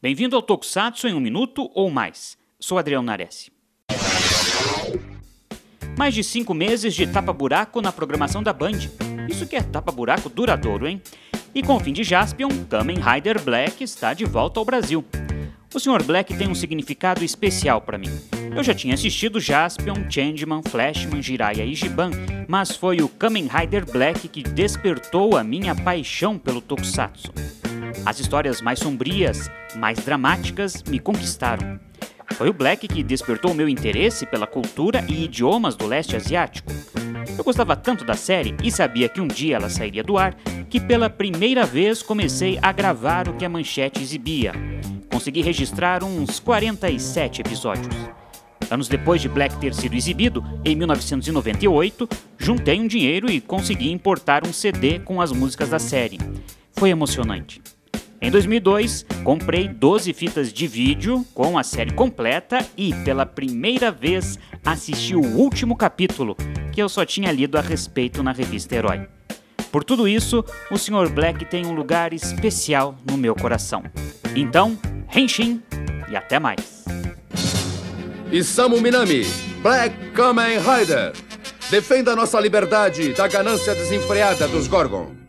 Bem-vindo ao Tokusatsu em um minuto ou mais. Sou Adriano Nares. Mais de cinco meses de tapa-buraco na programação da Band. Isso que é tapa-buraco duradouro, hein? E com o fim de Jaspion, Kamen Rider Black está de volta ao Brasil. O Sr. Black tem um significado especial para mim. Eu já tinha assistido Jaspion, Changeman, Flashman, Jiraiya e Giban, mas foi o Kamen Rider Black que despertou a minha paixão pelo Tokusatsu. As histórias mais sombrias, mais dramáticas me conquistaram. Foi o Black que despertou meu interesse pela cultura e idiomas do leste asiático. Eu gostava tanto da série e sabia que um dia ela sairia do ar que pela primeira vez comecei a gravar o que a manchete exibia. Consegui registrar uns 47 episódios. Anos depois de Black ter sido exibido, em 1998, juntei um dinheiro e consegui importar um CD com as músicas da série. Foi emocionante. Em 2002, comprei 12 fitas de vídeo com a série completa e, pela primeira vez, assisti o último capítulo, que eu só tinha lido a respeito na revista Herói. Por tudo isso, o Sr. Black tem um lugar especial no meu coração. Então, Henshin e até mais. Isamu Minami, Black Kamen Rider. Defenda nossa liberdade da ganância desenfreada dos Gorgon.